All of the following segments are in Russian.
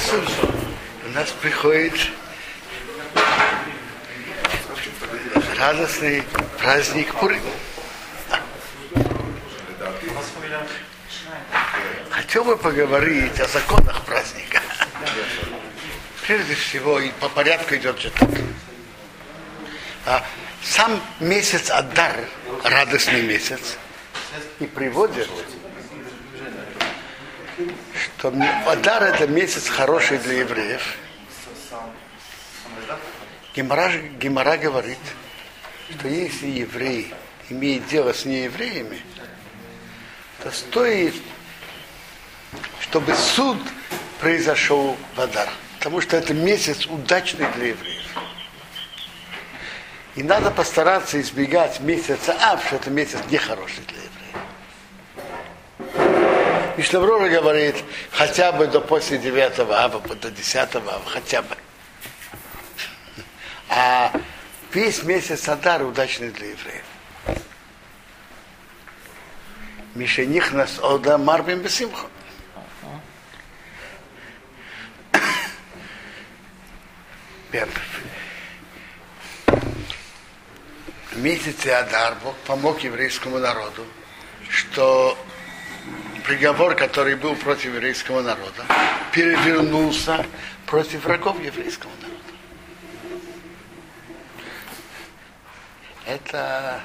Сейчас у нас приходит радостный праздник Пурим. Хотел бы поговорить о законах праздника. Прежде всего, и по порядку идет же так. А сам месяц Адар, радостный месяц, и приводит, что Адар это месяц хороший для евреев. Гемора, Гемора говорит, что если еврей имеет дело с неевреями, то стоит, чтобы суд произошел в Адар. Потому что это месяц удачный для евреев. И надо постараться избегать месяца Ав, что это месяц нехороший для евреев. И Шлаврора говорит, хотя бы до после 9 ава, до 10 ава, хотя бы. А весь месяц Адар удачный для евреев. Мишених нас ода марбим бесимху. В месяце Адар Бог помог еврейскому народу, что приговор, который был против еврейского народа, перевернулся против врагов еврейского народа. Это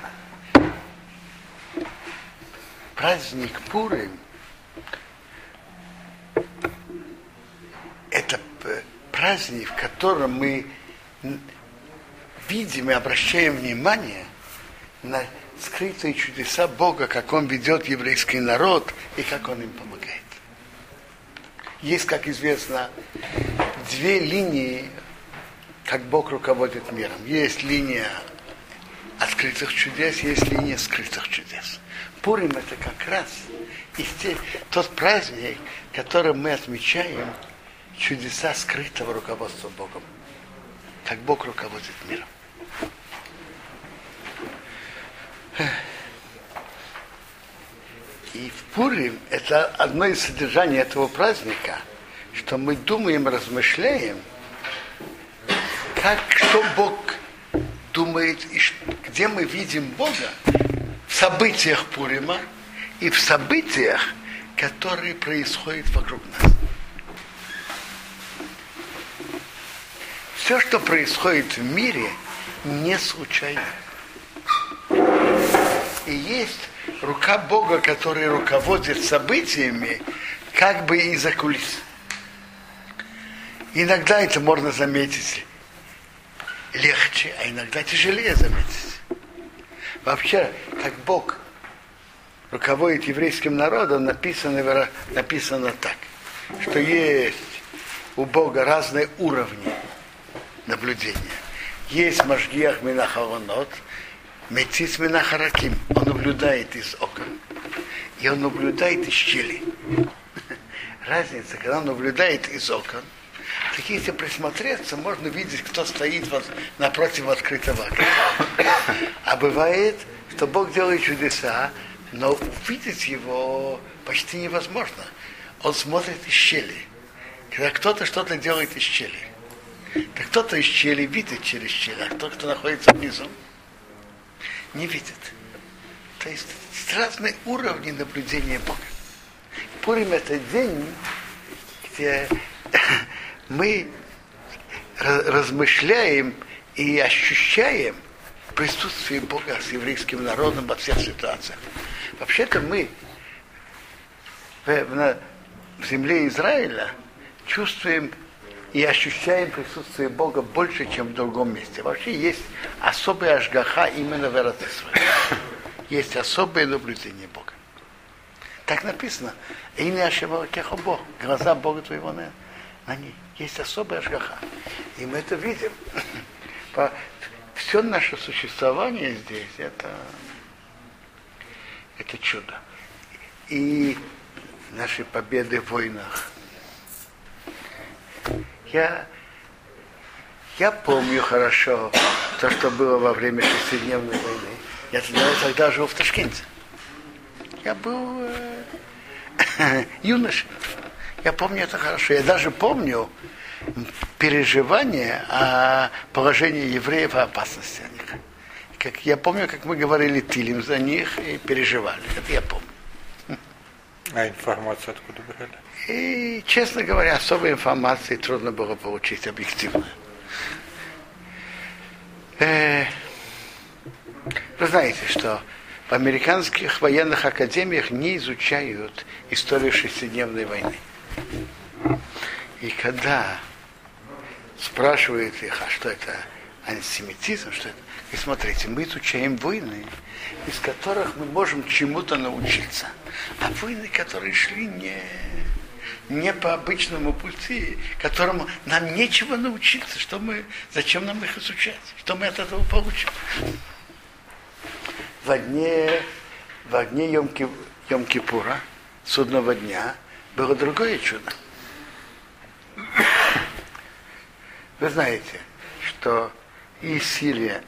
праздник Пурим. Это праздник, в котором мы видим и обращаем внимание на скрытые чудеса Бога, как Он ведет еврейский народ и как Он им помогает. Есть, как известно, две линии, как Бог руководит миром. Есть линия открытых чудес, есть линия скрытых чудес. Пурим это как раз из те, тот праздник, который мы отмечаем чудеса скрытого руководства Богом. Как Бог руководит миром. И в Пурим это одно из содержаний этого праздника, что мы думаем, размышляем, как, что Бог думает, и где мы видим Бога в событиях Пурима и в событиях, которые происходят вокруг нас. Все, что происходит в мире, не случайно. И есть рука Бога, который руководит событиями, как бы из-за кулис. Иногда это можно заметить легче, а иногда тяжелее заметить. Вообще, как Бог руководит еврейским народом, написано, написано так, что есть у Бога разные уровни наблюдения. Есть Машгиах Минахаронот, Мецис Минахараким. Он наблюдает из окон. И он наблюдает из щели. Разница, когда он наблюдает из окон, так если присмотреться, можно видеть, кто стоит вот напротив открытого окна. А бывает, что Бог делает чудеса, но увидеть его почти невозможно. Он смотрит из щели. Когда кто-то что-то делает из щели. Так кто-то из щели видит через щель, а кто, кто находится внизу, не видит. То есть разные уровни наблюдения Бога. Пурим это день, где мы размышляем и ощущаем присутствие Бога с еврейским народом во всех ситуациях. Вообще-то мы в, в земле Израиля чувствуем и ощущаем присутствие Бога больше, чем в другом месте. Вообще есть особая ажгаха именно в Эратисве. Есть особое наблюдение Бога. Так написано. И не ошибал Бог. Глаза Бога твоего на, на ней. Есть особая ажгаха. И мы это видим. Все наше существование здесь это, это чудо. И наши победы в войнах, я, я помню хорошо то, что было во время шестидневной войны. Я тогда, тогда жил в Ташкенте. Я был э, юношей. Я помню это хорошо. Я даже помню переживание о положении евреев и опасности о них. Как, я помню, как мы говорили Тилим за них и переживали. Это я помню. А информацию откуда брали? И, честно говоря, особой информации трудно было получить объективно. Э, вы знаете, что в американских военных академиях не изучают историю шестидневной войны. И когда спрашивают их, а что это антисемитизм, что это? И смотрите, мы изучаем войны, из которых мы можем чему-то научиться. А войны, которые шли не, не по обычному пути, которому нам нечего научиться, что мы, зачем нам их изучать, что мы от этого получим. В огне, в огне Йом-Кипура, судного дня, было другое чудо. Вы знаете, что и Сирия,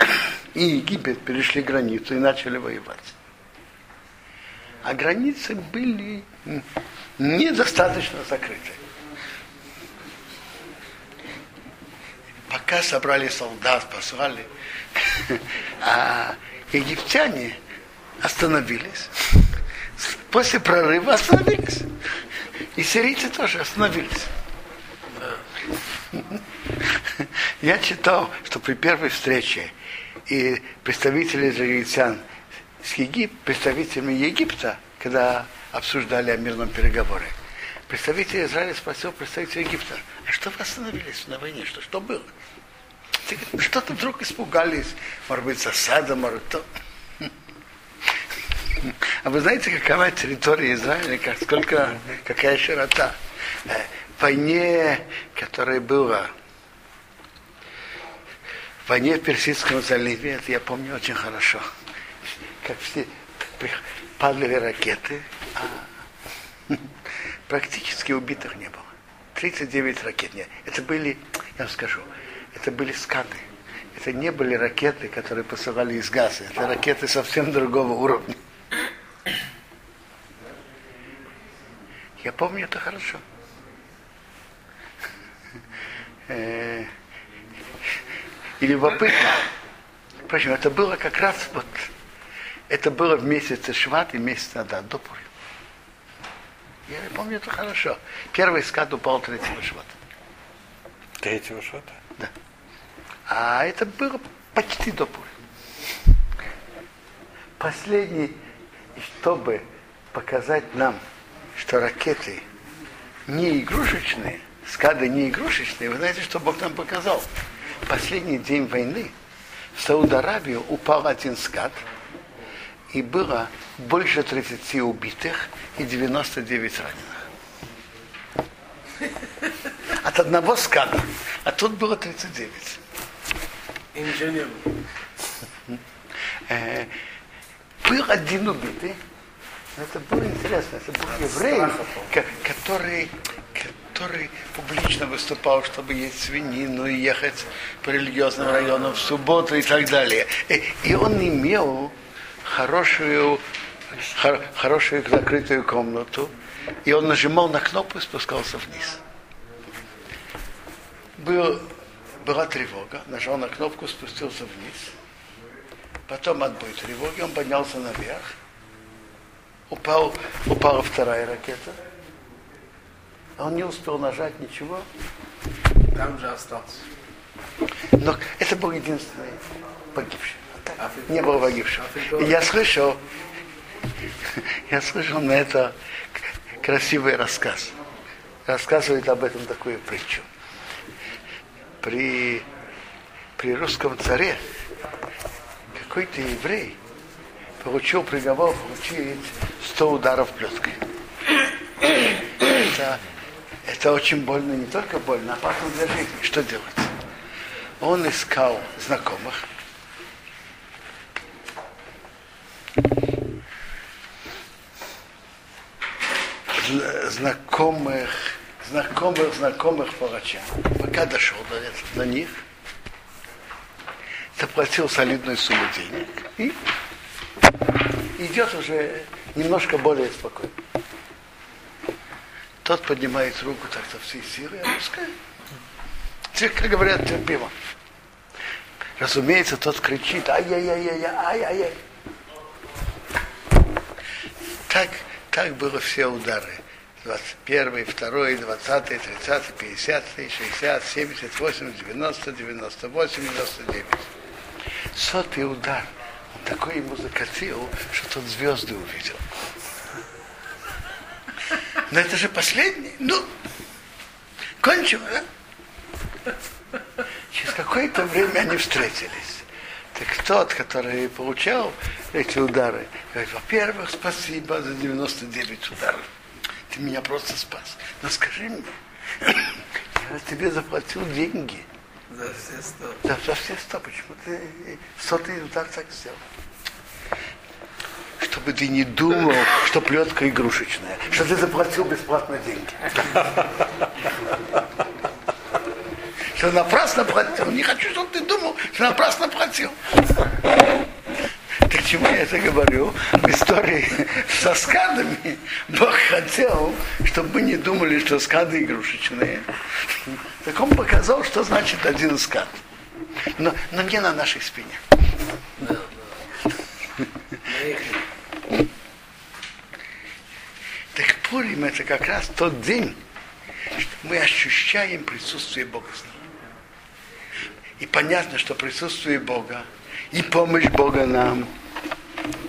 и Египет перешли границу и начали воевать. А границы были недостаточно закрыты. Пока собрали солдат, послали, а египтяне остановились. После прорыва остановились. И сирийцы тоже остановились. Я читал, что при первой встрече и представители израильтян с Егип, представителями Египта, когда обсуждали о мирном переговоре, представитель Израиля спросил представителя Египта, а что вы остановились на войне? Что, что было? Что-то вдруг испугались, может быть, засада, может, то. А вы знаете, какова территория Израиля, как, сколько, какая широта? Э, в войне, которая была в войне в Персидском заливе, это я помню очень хорошо, как все падали ракеты, практически убитых не было. 39 ракет. Нет, это были, я вам скажу, это были скаты. Это не были ракеты, которые посылали из газа. Это ракеты совсем другого уровня. Я помню это хорошо. Э, и любопытно. Впрочем, это было как раз вот, это было в месяце Шват и месяц Адар, до Пурим. Я помню это хорошо. Первый скат упал 3 Швата. 3 Швата? Да. А это было почти до Пурим. Последний, чтобы показать нам, что ракеты не игрушечные, скады не игрушечные, вы знаете, что Бог нам показал? последний день войны в Сауд-Аравию упал один скат, и было больше 30 убитых и 99 раненых. От одного ската. А тут было 39. Инженер. Э, был один убитый. Это было интересно. Это был еврей, который который публично выступал, чтобы есть свинину и ехать по религиозным районам в субботу и так далее. И, и он имел хорошую, хор, хорошую закрытую комнату, и он нажимал на кнопку и спускался вниз. Был, была тревога, нажал на кнопку, спустился вниз. Потом отбой тревоги, он поднялся наверх. Упал, упала вторая ракета а он не успел нажать ничего. Там же остался. Но это был единственный погибший. Не было погибшего. И я слышал, я слышал на это красивый рассказ. Рассказывает об этом такую притчу. При, при русском царе какой-то еврей получил приговор получить 100 ударов плеткой. Это это очень больно, не только больно, а опасно для жизни. Что делать? Он искал знакомых. Знакомых, знакомых, знакомых палача. Пока дошел до, до них, заплатил солидную сумму денег и идет уже немножко более спокойно. тот поднимает руку так со всей силы и опускает. Как говорят, терпимо. Разумеется, тот кричит, ай-яй-яй-яй, ай-яй-яй. Так, так было все удары. 21, 2, 20, 30, 50, 60, 70, 80, 90, 98, 99. Сотый удар. Он такой ему закатил, что тот звезды увидел. Но это же последний. Ну, кончим, да? Через какое-то время они встретились. Так тот, который получал эти удары, говорит, во-первых, спасибо за 99 ударов. Ты меня просто спас. Но скажи мне, я тебе заплатил деньги. За все сто. За, за все сто. Почему ты сотый удар так сделал? Чтобы ты не думал, что плетка игрушечная, что ты заплатил бесплатно деньги. Что напрасно платил. Не хочу, чтобы ты думал, что напрасно платил. Так чему я это говорю? В истории со скадами Бог хотел, чтобы мы не думали, что скады игрушечные. Так он показал, что значит один скад. Но, но не на нашей спине. Так Пурим это как раз тот день, что мы ощущаем присутствие Бога с нами. И понятно, что присутствие Бога и помощь Бога нам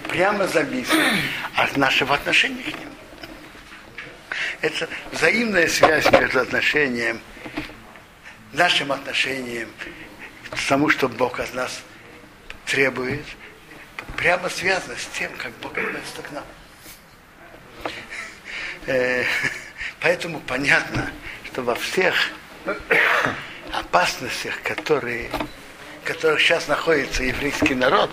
прямо зависит от нашего отношения к Нему. Это взаимная связь между отношением, нашим отношением к тому, что Бог от нас требует, прямо связана с тем, как Бог относится к нам. Э, Поэтому понятно, что во всех опасностях, которые, в которых сейчас находится еврейский народ,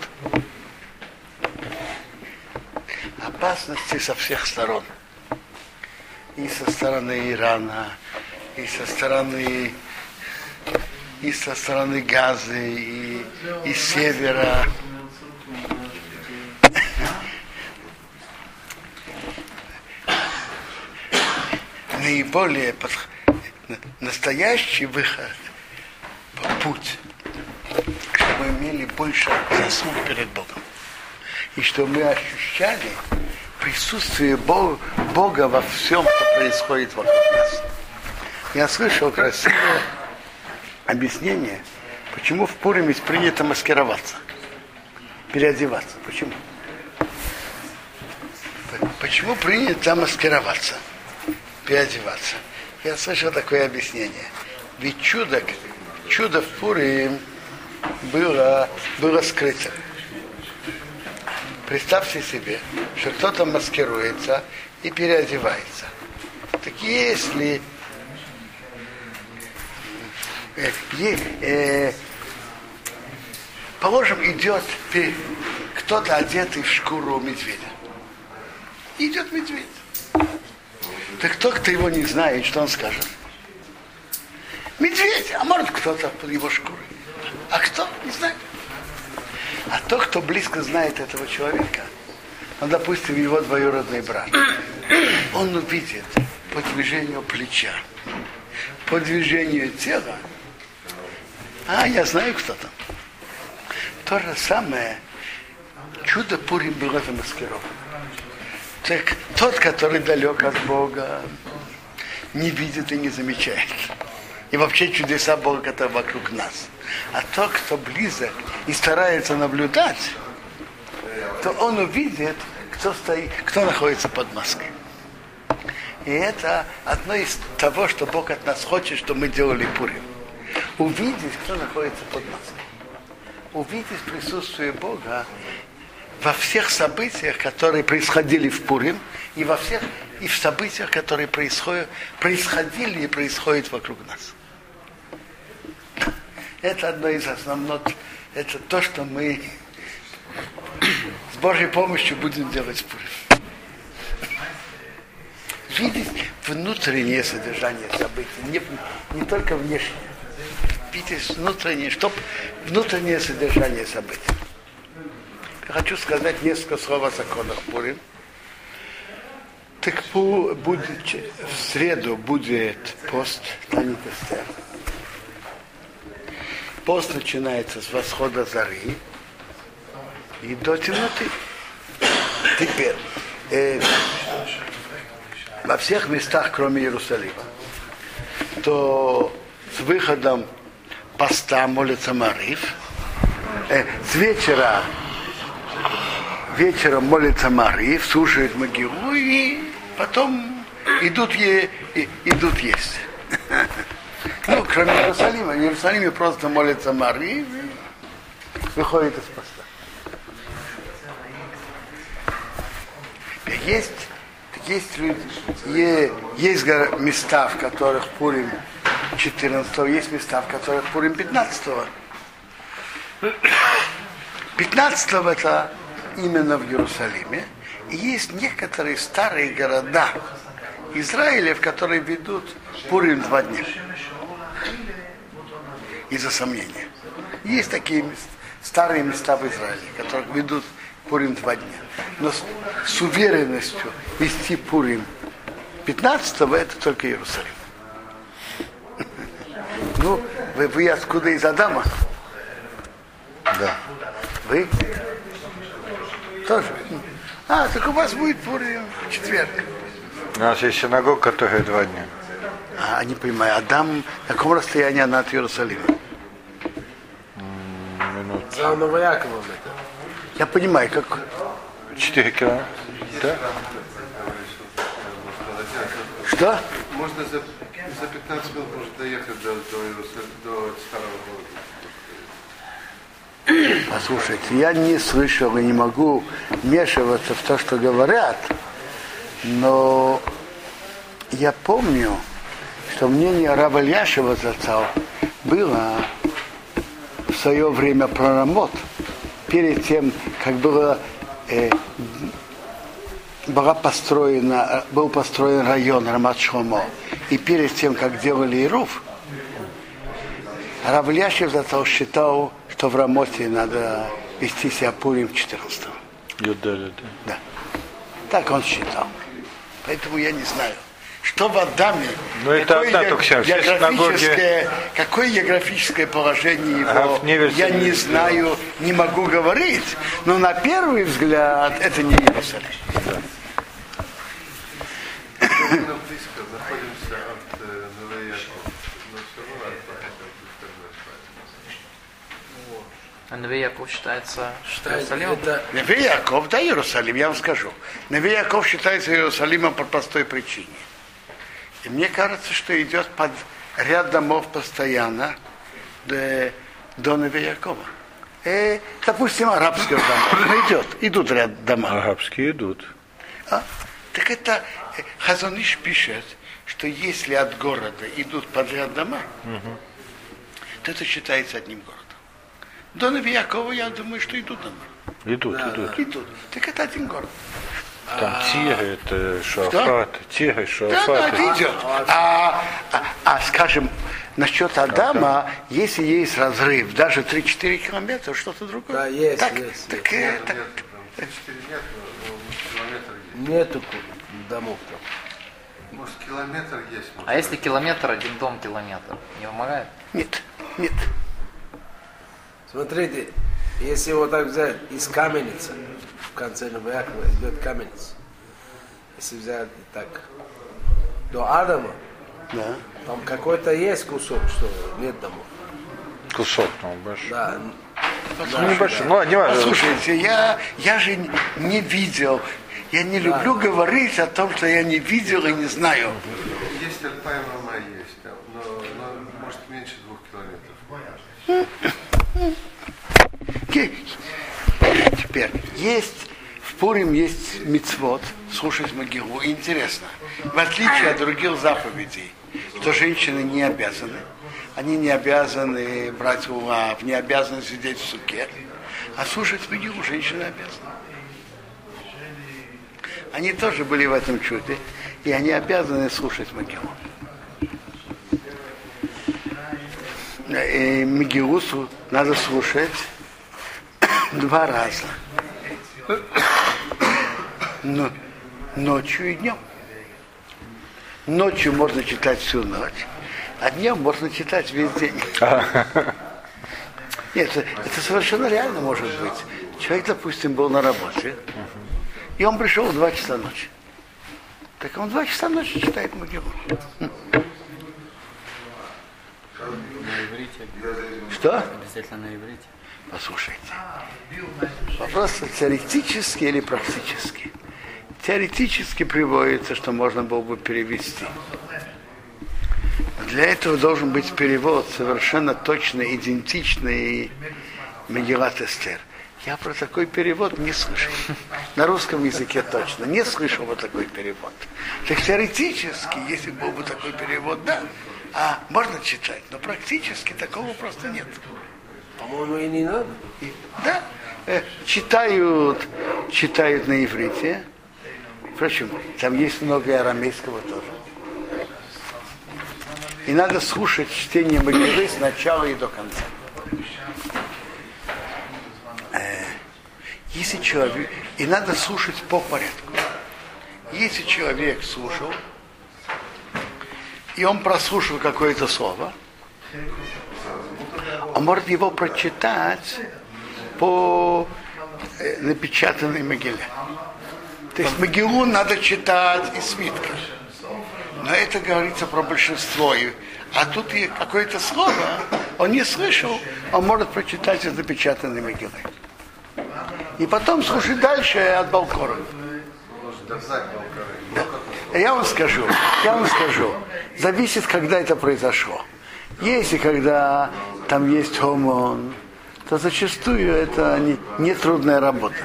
опасности со всех сторон. И со стороны Ирана, и со стороны и со стороны Газы, и, и севера. Наиболее настоящий выход, путь, чтобы мы имели больше заслуг перед Богом. И что мы ощущали присутствие Бога, Бога во всем, что происходит вокруг нас. Я слышал красивое объяснение, почему в Пуриме принято маскироваться, переодеваться. Почему? Почему принято маскироваться, переодеваться? Я слышал такое объяснение. Ведь чудо, чудо в Пурим было, было скрыто. Представьте себе, что кто-то маскируется и переодевается. Так если э, э, положим, идет кто-то одетый в шкуру медведя. Идет медведь. Так кто, кто его не знает, что он скажет? Медведь, а может кто-то под его шкурой. А кто? Не знаю. А тот, кто близко знает этого человека, ну, допустим, его двоюродный брат, он увидит по движению плеча, по движению тела, а, я знаю, кто там. То же самое чудо Пурим было замаскировано. Так тот, который далек от Бога, не видит и не замечает. И вообще чудеса Бога, которые вокруг нас. А тот, кто близок и старается наблюдать, то он увидит, кто, стоит, кто находится под маской. И это одно из того, что Бог от нас хочет, что мы делали Пурим. Увидеть, кто находится под маской. Увидеть присутствие Бога во всех событиях, которые происходили в Пурим, и во всех и в событиях, которые происходят, происходили и происходят вокруг нас. Это одно из основных, это то, что мы с Божьей помощью будем делать в Пурим. Видеть внутреннее содержание событий, не, не только внешнее. Видеть внутреннее, чтобы внутреннее содержание событий. Я хочу сказать несколько слов о законах Пурим. Так будет, в среду будет пост Танит Эстер. Пост начинается с восхода зары и до темноты. Теперь, э, во всех местах, кроме Иерусалима, то с выходом поста молится Мариф, э, с вечера вечером молится Мариф, слушает Магилу и потом идут, е, идут есть. Ну, кроме Иерусалима. В Иерусалиме просто молится Мариф и выходит из поста. Есть, есть, люди, есть гора- места, в которых Пурим 14 есть места, в которых Пурим 15 15 это именно в Иерусалиме. И есть некоторые старые города Израиля, в которые ведут Пурим два дня. Из-за сомнения. Есть такие старые места в Израиле, которых ведут Пурим два дня. Но с, с уверенностью вести Пурим 15 это только Иерусалим. Ну, вы, вы откуда из Адама? Да. Вы? Тоже? А, так у вас будет Пурим в четверг. У нас есть синагога, которая два дня. А, не понимаю, Адам, на каком расстоянии она от Иерусалима? За Новояковом это. Я понимаю, как... 4 километра. Да? Что? Можно за, за 15 минут может доехать до, до, до старого города. Послушайте, я не слышал и не могу вмешиваться в то, что говорят, но я помню, что мнение раба Ильяшева зацал было в свое время про Рамот, перед тем, как было, э, была построена, был построен район Рамат Шломо, и перед тем, как делали Ируф, Рав Ильяшев зато считал, что в Рамоте надо вести себя Пурим в 14 Юдели, да. Да. Так он считал. Поэтому я не знаю. Что в Адаме? Ну, это какое только вся- все географическое, какое географическое положение его, Неверсе я не знаю, не могу говорить. Но на первый взгляд это не Иерусалим. Э, это А Яков считается Иерусалимом? это Яков, да, Иерусалим, я вам скажу. Яков считается Иерусалимом по простой причине. И мне кажется, что идет под ряд домов постоянно до, до Якова. Э, допустим, арабских домов. Идет, идут ряд дома. Арабские идут. А? Так это э, Хазоныш пишет, что если от города идут подряд дома, то это считается одним городом. До Неви Якова, я думаю, что идут дома. Идут, идут. Идут. Так это один город. Там Тиры, это Шуафат. Тиры, Да, да, это идет. А, а, а, скажем, насчет Адама, если есть разрыв, даже 3-4 километра, что-то другое. Да, есть, так, есть, так, нет, так, нет, там 4 нет, но, но километр есть. нету ку- домов там. Может, километр есть. может, А если километр, один дом километр, не помогает? нет, нет. Смотрите, если вот так взять из каменницы, в конце Новоякова идет каменница. Если взять так до Адама, Да. там какой-то есть кусок, что нет домов. Кусок, ну, большой. Да, Ну, небольшой. Ну, ладно, не важно. Послушайте, я, я же не- видел, я не люблю говорить о том, что я не видел и не знаю. Есть Альпаймама есть, да, но, но может меньше двух километров. Теперь, есть, Пурим есть мицвод, слушать Магилу. И Интересно, в отличие от других заповедей, что женщины не обязаны, они не обязаны брать улав, не обязаны сидеть в суке, а слушать Магилу женщины обязаны. Они тоже были в этом чуде, и они обязаны слушать Мегилу слу- надо слушать два раза. Но, ночью и днем. ночью можно читать всю ночь, а днем можно читать весь день. Нет, это, это совершенно реально может быть. Человек, допустим, был на работе, и он пришел в 2 часа ночи. Так он в 2 часа ночи читает иврите. Что? Обязательно на иврите. Послушайте. Вопрос теоретический или практический? Теоретически приводится, что можно было бы перевести. Для этого должен быть перевод совершенно точно идентичный Мегилат Эстер. Я про такой перевод не слышал. На русском языке точно. Не слышал вот такой перевод. Так теоретически, если был бы такой перевод, да. А можно читать, но практически такого просто нет. По-моему, и не надо. И- Да, э, читают, читают на иврите. Впрочем, там есть много и арамейского тоже. И надо слушать чтение Могилы с начала и до конца. Э, Если человек... И надо слушать по порядку. Если человек слушал, и он прослушал какое-то слово, он может его прочитать по э, напечатанной могиле. То есть могилу надо читать из свитка. Но это говорится про большинство. И- А тут и какое-то слово он не слышал, он может прочитать из напечатанной могилы. И потом слушать дальше от Балкора. Я вам скажу, я вам скажу, зависит, когда это произошло. Если когда там есть гомон, то зачастую это не, не трудная работа.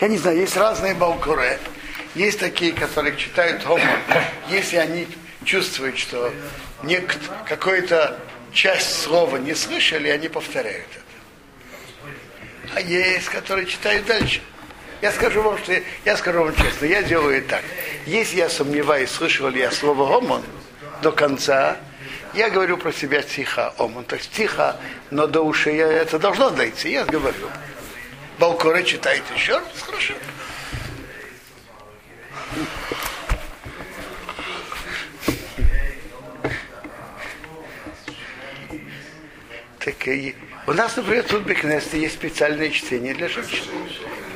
Я не знаю, есть разные балкуры. Есть такие, которые читают гомон. Если они чувствуют, что какую-то часть слова не слышали, они повторяют это. А есть, которые читают дальше. Я скажу вам, что я скажу вам честно, я делаю так. Если я сомневаюсь, слышал ли я слово гомон до конца, я говорю про себя тихо омон. То есть тихо, но до ушей я- это должно дойти. Я говорю. Балкоре читает еще раз, хорошо. Так и у нас, например, тут Бекнесте есть специальное чтение для женщин.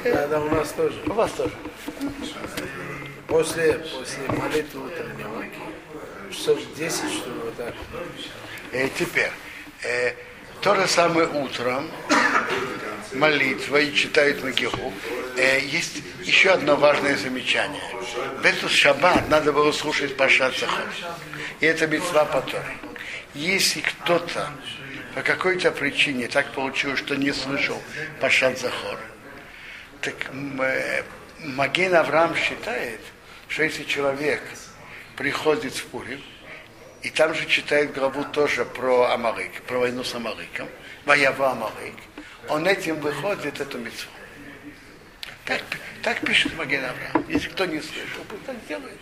Да, да, у нас тоже. У вас тоже. После, после молитвы утреннего. Часов 10, что ли, вот так. Э, теперь, э, то же самое утром, молитва и читают Магиху. Э, есть еще одно важное замечание. В этот шаббат надо было слушать Пашат Захор. И это митцва по Торе. Если кто-то по какой-то причине так получилось, что не слышал Пашат Захор, так э, Маген Авраам считает, что если человек приходит в Пурим, и там же читает главу тоже про Амалык, про войну с Амалыком, Ваява Амалык, он этим выходит эту митцву. Так, так пишет Маген Авраам. Если кто не слышал, пусть так делает.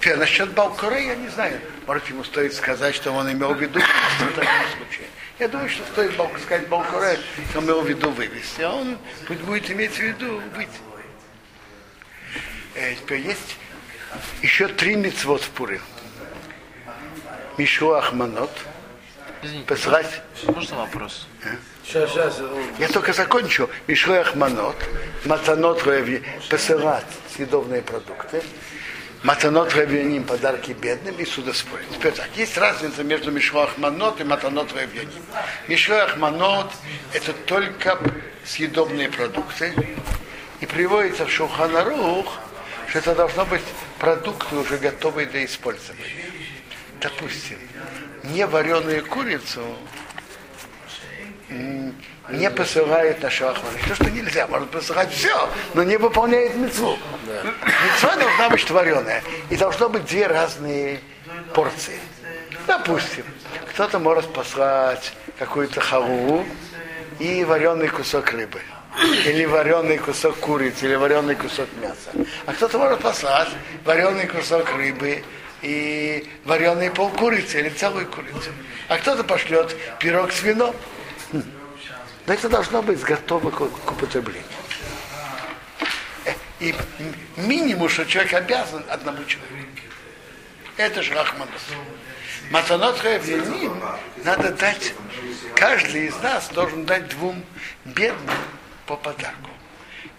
Теперь, насчет Балкуре я не знаю. Может, ему стоит сказать, что он имел в виду в таком случае. Я думаю, что стоит сказать Балкуре, что он имел в виду вывести, а он пусть будет иметь в виду быть. Э, теперь есть еще три митцвот в Пурим. Мишу Ахманот, Извините, посылать можно вопрос? Я только закончу. Мишлой Ахманот, Матанот посылать съедобные продукты, Матанот Ревним, подарки бедным и судоспорить. Теперь так, есть разница между Мишлой Ахманот и Матанот Ревним. Мишлой Ахманот – это только съедобные продукты. И приводится в Шуханарух, что это должно быть продукты уже готовые для использования. Допустим, не вареную курицу не посылает на шахмат. То, что нельзя, можно посылать все, но не выполняет мецву. Мецва должна быть вареная. И должно быть две разные порции. Допустим, кто-то может послать какую-то халву и вареный кусок рыбы. Или вареный кусок курицы, или вареный кусок мяса. А кто-то может послать вареный кусок рыбы и вареный пол курицы или целую курицу. А кто-то пошлет пирог с вином. Но это должно быть готово к, употреблению. И минимум, что человек обязан одному человеку. Это же Рахманус. Матанот Хаевьяним надо дать, каждый из нас должен дать двум бедным по подарку.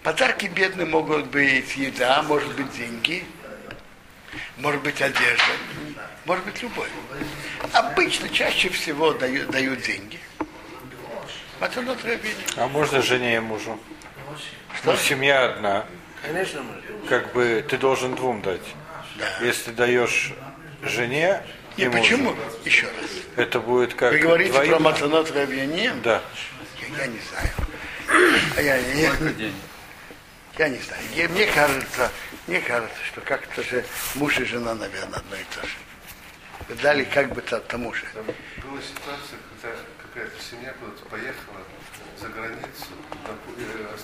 Подарки бедным могут быть еда, может быть деньги, может быть одежда, может быть любовь. Обычно чаще всего дают, дают деньги. Матанот Хаевьяним. А можно жене и мужу? Ну, семья одна. Конечно, может. Как бы ты должен двум дать. Да. Если даешь жене и И мужу, почему? Еще раз. это будет как Вы говорите двоим- про Матанот? Да. Я, я не знаю. А Я, я, я не знаю. Я- мне кажется, мне кажется, что как-то же муж и жена, наверное, одно и то же. Дали как бы то- тому же. Там была ситуация, когда какая-то семья куда-то поехала за границу, на э,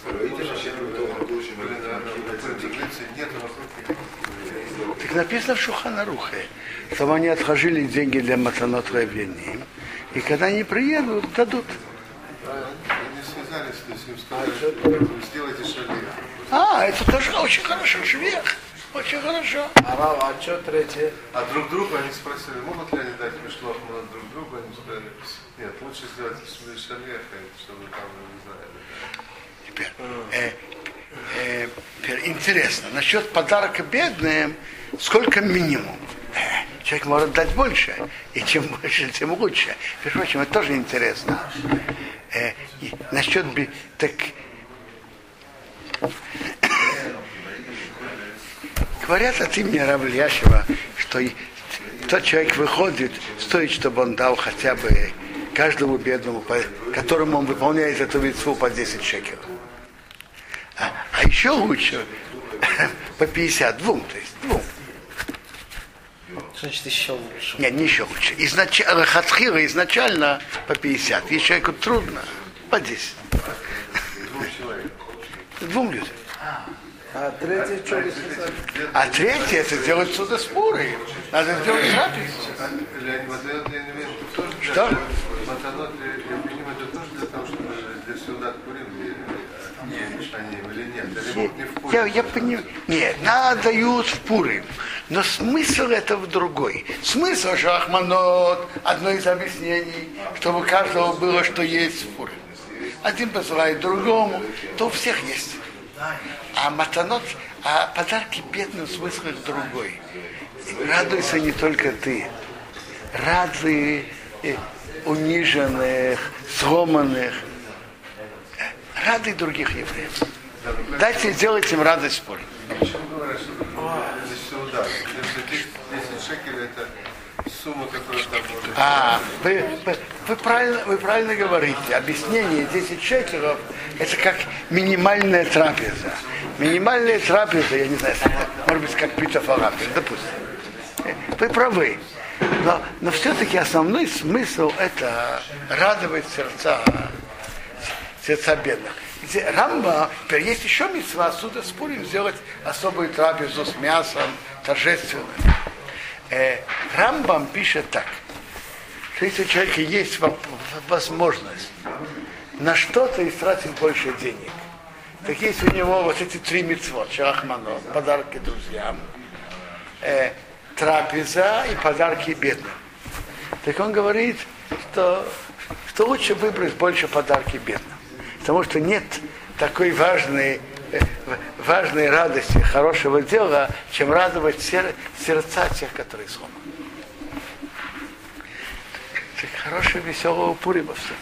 нет вокруг Так написано в Шуханарухе, что они отложили деньги для Матанот Хаевьяним, и когда они приедут, дадут. Они связались, то есть им сказали, сделайте шаги. А, это тоже очень хорошо, швех. Очень хорошо. А, а что третье? А друг другу они спросили, могут ли они дать мишлах друг другу, они сказали, нет, лучше сделать шалеха, чтобы там, не знаю, Теперь, э, э, интересно, насчет подарка бедным, сколько минимум? Э, Человек может дать больше, и чем больше, тем лучше. Между прочим, это тоже интересно. Э, и насчет так говорят от имени Равлияшева, что тот человек выходит, стоит, чтобы он дал хотя бы каждому бедному, которому он выполняет эту митцву по 10 шекелов. А, а еще лучше по 50, двум, то есть двум. Значит, еще лучше. Нет, не еще лучше. Изначально, хатхира изначально по 50. Если человеку трудно, по 10. Двум людям. А третье что вы сказали? А третье, это делать сюда споры. Надо сделать для Что? Для элементов это тоже для того, чтобы для сюда курим они или нет? Или не в Пурим? Я, я понимаю. Нет, надо дают в Пурим. Но смысл этого другой. Смысл Шахманот, одно из объяснений, чтобы у каждого было, что есть в Пурим. Один посылает другому, то у всех есть. А матанот, а подарки бедным смысл другой. Радуйся не только ты. Радуй э, униженных, сломанных. Радуй других евреев. Дайте сделать им радость в Пурим. Почему говорят, что для сюда? Если 10, 10 шекелей это сумма, которая там может... А, вы, вы, вы правильно, вы правильно говорите. Объяснение 10 шекелов это как минимальная трапеза. Минимальная трапеза, я не знаю, может быть, как пицца фалафель, допустим. Вы правы. Но, но все-таки основной смысл это радовать сердца, сердца бедных. Рамба, теперь есть еще митцва, отсюда спорим сделать особую трапезу с мясом, торжественную. Э, Рамбам пишет так, что если у человека есть возможность на что-то истратить больше денег, так есть у него вот эти три митцвот, шахмано, подарки друзьям, э, трапеза и подарки бедным. Так он говорит, что, что лучше выбрать больше подарки бедным. Потому что нет такой важной, э, важной радости, хорошего дела, чем радовать сер- сердца тех, которые сломаны. Так хорошего, веселого Пурима все.